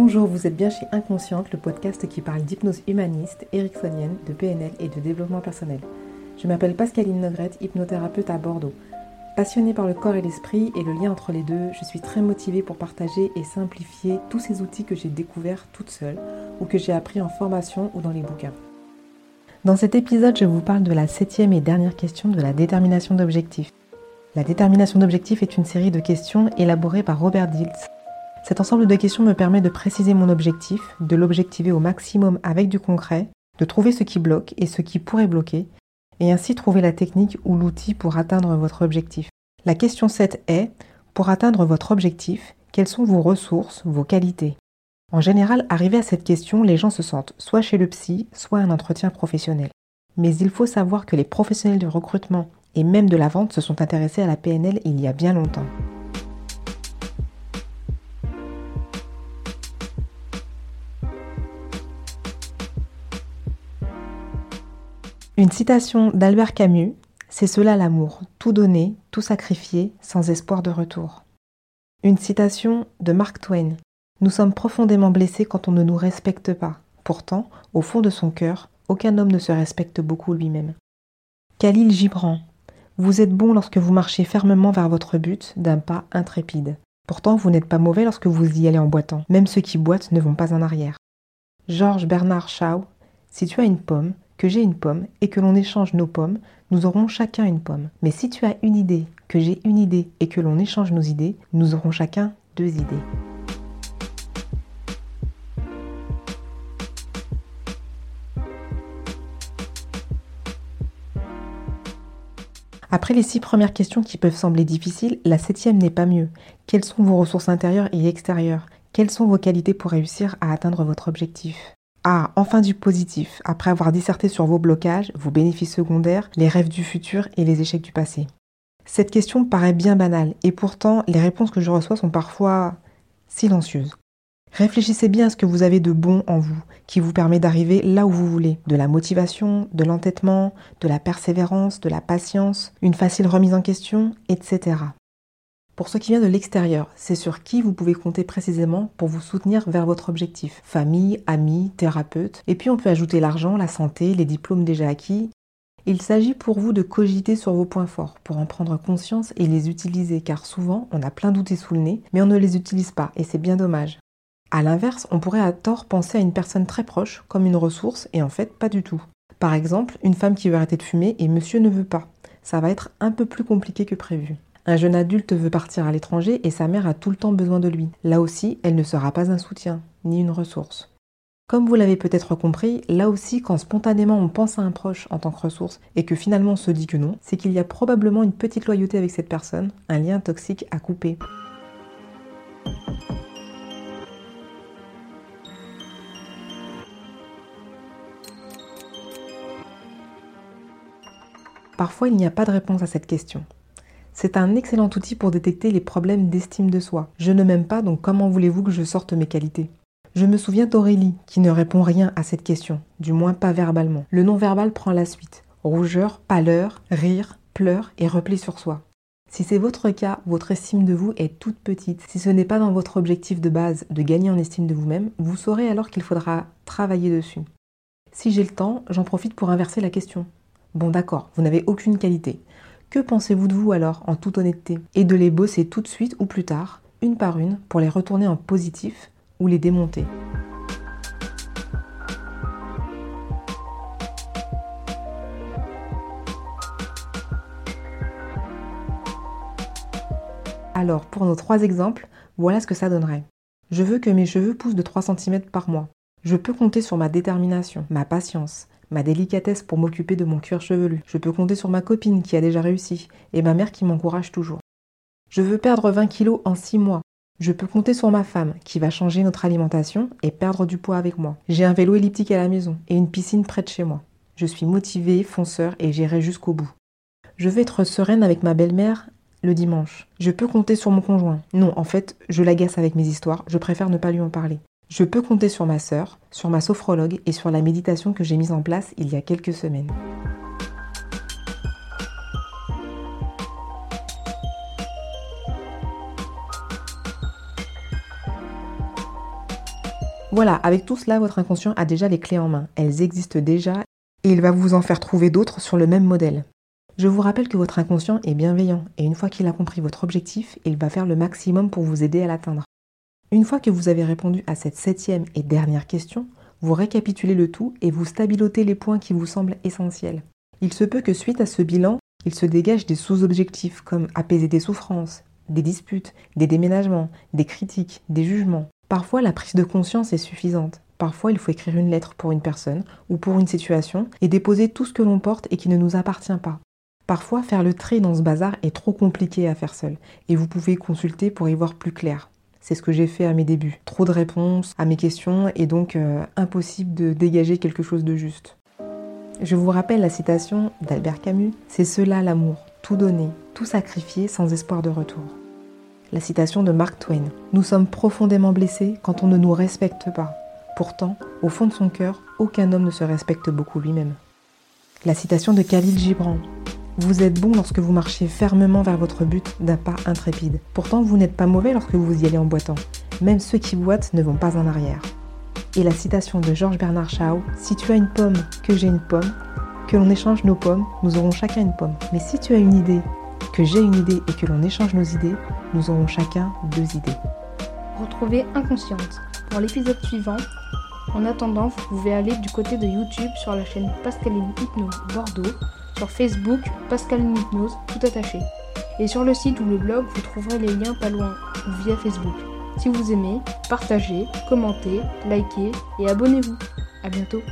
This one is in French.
Bonjour, vous êtes bien chez Inconsciente, le podcast qui parle d'hypnose humaniste, ericksonienne, de PNL et de développement personnel. Je m'appelle Pascaline Nogrette, hypnothérapeute à Bordeaux. Passionnée par le corps et l'esprit et le lien entre les deux, je suis très motivée pour partager et simplifier tous ces outils que j'ai découverts toute seule ou que j'ai appris en formation ou dans les bouquins. Dans cet épisode, je vous parle de la septième et dernière question de la détermination d'objectifs. La détermination d'objectifs est une série de questions élaborées par Robert Diltz cet ensemble de questions me permet de préciser mon objectif, de l'objectiver au maximum avec du concret, de trouver ce qui bloque et ce qui pourrait bloquer, et ainsi trouver la technique ou l'outil pour atteindre votre objectif. La question 7 est, pour atteindre votre objectif, quelles sont vos ressources, vos qualités? En général, arrivé à cette question, les gens se sentent soit chez le psy, soit un entretien professionnel. Mais il faut savoir que les professionnels du recrutement et même de la vente se sont intéressés à la PNL il y a bien longtemps. Une citation d'Albert Camus, c'est cela l'amour, tout donner, tout sacrifier, sans espoir de retour. Une citation de Mark Twain, nous sommes profondément blessés quand on ne nous respecte pas. Pourtant, au fond de son cœur, aucun homme ne se respecte beaucoup lui-même. Khalil Gibran, vous êtes bon lorsque vous marchez fermement vers votre but d'un pas intrépide. Pourtant, vous n'êtes pas mauvais lorsque vous y allez en boitant. Même ceux qui boitent ne vont pas en arrière. Georges Bernard Shaw, si tu as une pomme, que j'ai une pomme et que l'on échange nos pommes, nous aurons chacun une pomme. Mais si tu as une idée, que j'ai une idée et que l'on échange nos idées, nous aurons chacun deux idées. Après les six premières questions qui peuvent sembler difficiles, la septième n'est pas mieux. Quelles sont vos ressources intérieures et extérieures? Quelles sont vos qualités pour réussir à atteindre votre objectif? Ah, enfin du positif, après avoir disserté sur vos blocages, vos bénéfices secondaires, les rêves du futur et les échecs du passé. Cette question paraît bien banale, et pourtant les réponses que je reçois sont parfois silencieuses. Réfléchissez bien à ce que vous avez de bon en vous, qui vous permet d'arriver là où vous voulez. De la motivation, de l'entêtement, de la persévérance, de la patience, une facile remise en question, etc. Pour ce qui vient de l'extérieur, c'est sur qui vous pouvez compter précisément pour vous soutenir vers votre objectif. Famille, amis, thérapeute. Et puis on peut ajouter l'argent, la santé, les diplômes déjà acquis. Il s'agit pour vous de cogiter sur vos points forts, pour en prendre conscience et les utiliser, car souvent on a plein d'outils sous le nez, mais on ne les utilise pas, et c'est bien dommage. A l'inverse, on pourrait à tort penser à une personne très proche comme une ressource, et en fait pas du tout. Par exemple, une femme qui veut arrêter de fumer et monsieur ne veut pas. Ça va être un peu plus compliqué que prévu. Un jeune adulte veut partir à l'étranger et sa mère a tout le temps besoin de lui. Là aussi, elle ne sera pas un soutien, ni une ressource. Comme vous l'avez peut-être compris, là aussi, quand spontanément on pense à un proche en tant que ressource et que finalement on se dit que non, c'est qu'il y a probablement une petite loyauté avec cette personne, un lien toxique à couper. Parfois, il n'y a pas de réponse à cette question. C'est un excellent outil pour détecter les problèmes d'estime de soi. Je ne m'aime pas, donc comment voulez-vous que je sorte mes qualités? Je me souviens d'Aurélie, qui ne répond rien à cette question, du moins pas verbalement. Le non-verbal prend la suite. Rougeur, pâleur, rire, pleurs et repli sur soi. Si c'est votre cas, votre estime de vous est toute petite. Si ce n'est pas dans votre objectif de base de gagner en estime de vous-même, vous saurez alors qu'il faudra travailler dessus. Si j'ai le temps, j'en profite pour inverser la question. Bon d'accord, vous n'avez aucune qualité. Que pensez-vous de vous alors, en toute honnêteté? Et de les bosser tout de suite ou plus tard, une par une, pour les retourner en positif ou les démonter? Alors, pour nos trois exemples, voilà ce que ça donnerait. Je veux que mes cheveux poussent de 3 cm par mois. Je peux compter sur ma détermination, ma patience, ma délicatesse pour m'occuper de mon cuir chevelu. Je peux compter sur ma copine qui a déjà réussi et ma mère qui m'encourage toujours. Je veux perdre 20 kilos en 6 mois. Je peux compter sur ma femme qui va changer notre alimentation et perdre du poids avec moi. J'ai un vélo elliptique à la maison et une piscine près de chez moi. Je suis motivée, fonceur et j'irai jusqu'au bout. Je veux être sereine avec ma belle-mère le dimanche. Je peux compter sur mon conjoint. Non, en fait, je l'agace avec mes histoires, je préfère ne pas lui en parler. Je peux compter sur ma sœur, sur ma sophrologue et sur la méditation que j'ai mise en place il y a quelques semaines. Voilà, avec tout cela, votre inconscient a déjà les clés en main. Elles existent déjà et il va vous en faire trouver d'autres sur le même modèle. Je vous rappelle que votre inconscient est bienveillant et une fois qu'il a compris votre objectif, il va faire le maximum pour vous aider à l'atteindre. Une fois que vous avez répondu à cette septième et dernière question, vous récapitulez le tout et vous stabilotez les points qui vous semblent essentiels. Il se peut que suite à ce bilan, il se dégage des sous-objectifs comme apaiser des souffrances, des disputes, des déménagements, des critiques, des jugements. Parfois, la prise de conscience est suffisante. Parfois, il faut écrire une lettre pour une personne ou pour une situation et déposer tout ce que l'on porte et qui ne nous appartient pas. Parfois, faire le tri dans ce bazar est trop compliqué à faire seul et vous pouvez consulter pour y voir plus clair. C'est ce que j'ai fait à mes débuts. Trop de réponses à mes questions et donc euh, impossible de dégager quelque chose de juste. Je vous rappelle la citation d'Albert Camus, C'est cela l'amour, tout donner, tout sacrifier sans espoir de retour. La citation de Mark Twain, Nous sommes profondément blessés quand on ne nous respecte pas. Pourtant, au fond de son cœur, aucun homme ne se respecte beaucoup lui-même. La citation de Khalil Gibran, vous êtes bon lorsque vous marchez fermement vers votre but d'un pas intrépide. Pourtant, vous n'êtes pas mauvais lorsque vous y allez en boitant. Même ceux qui boitent ne vont pas en arrière. Et la citation de Georges Bernard Shaw Si tu as une pomme, que j'ai une pomme, que l'on échange nos pommes, nous aurons chacun une pomme. Mais si tu as une idée, que j'ai une idée et que l'on échange nos idées, nous aurons chacun deux idées. Retrouvez Inconsciente pour l'épisode suivant. En attendant, vous pouvez aller du côté de YouTube sur la chaîne Pascaline Hypnose Bordeaux sur Facebook, Pascal Hypnose, tout attaché. Et sur le site ou le blog, vous trouverez les liens pas loin ou via Facebook. Si vous aimez, partagez, commentez, likez et abonnez-vous. A bientôt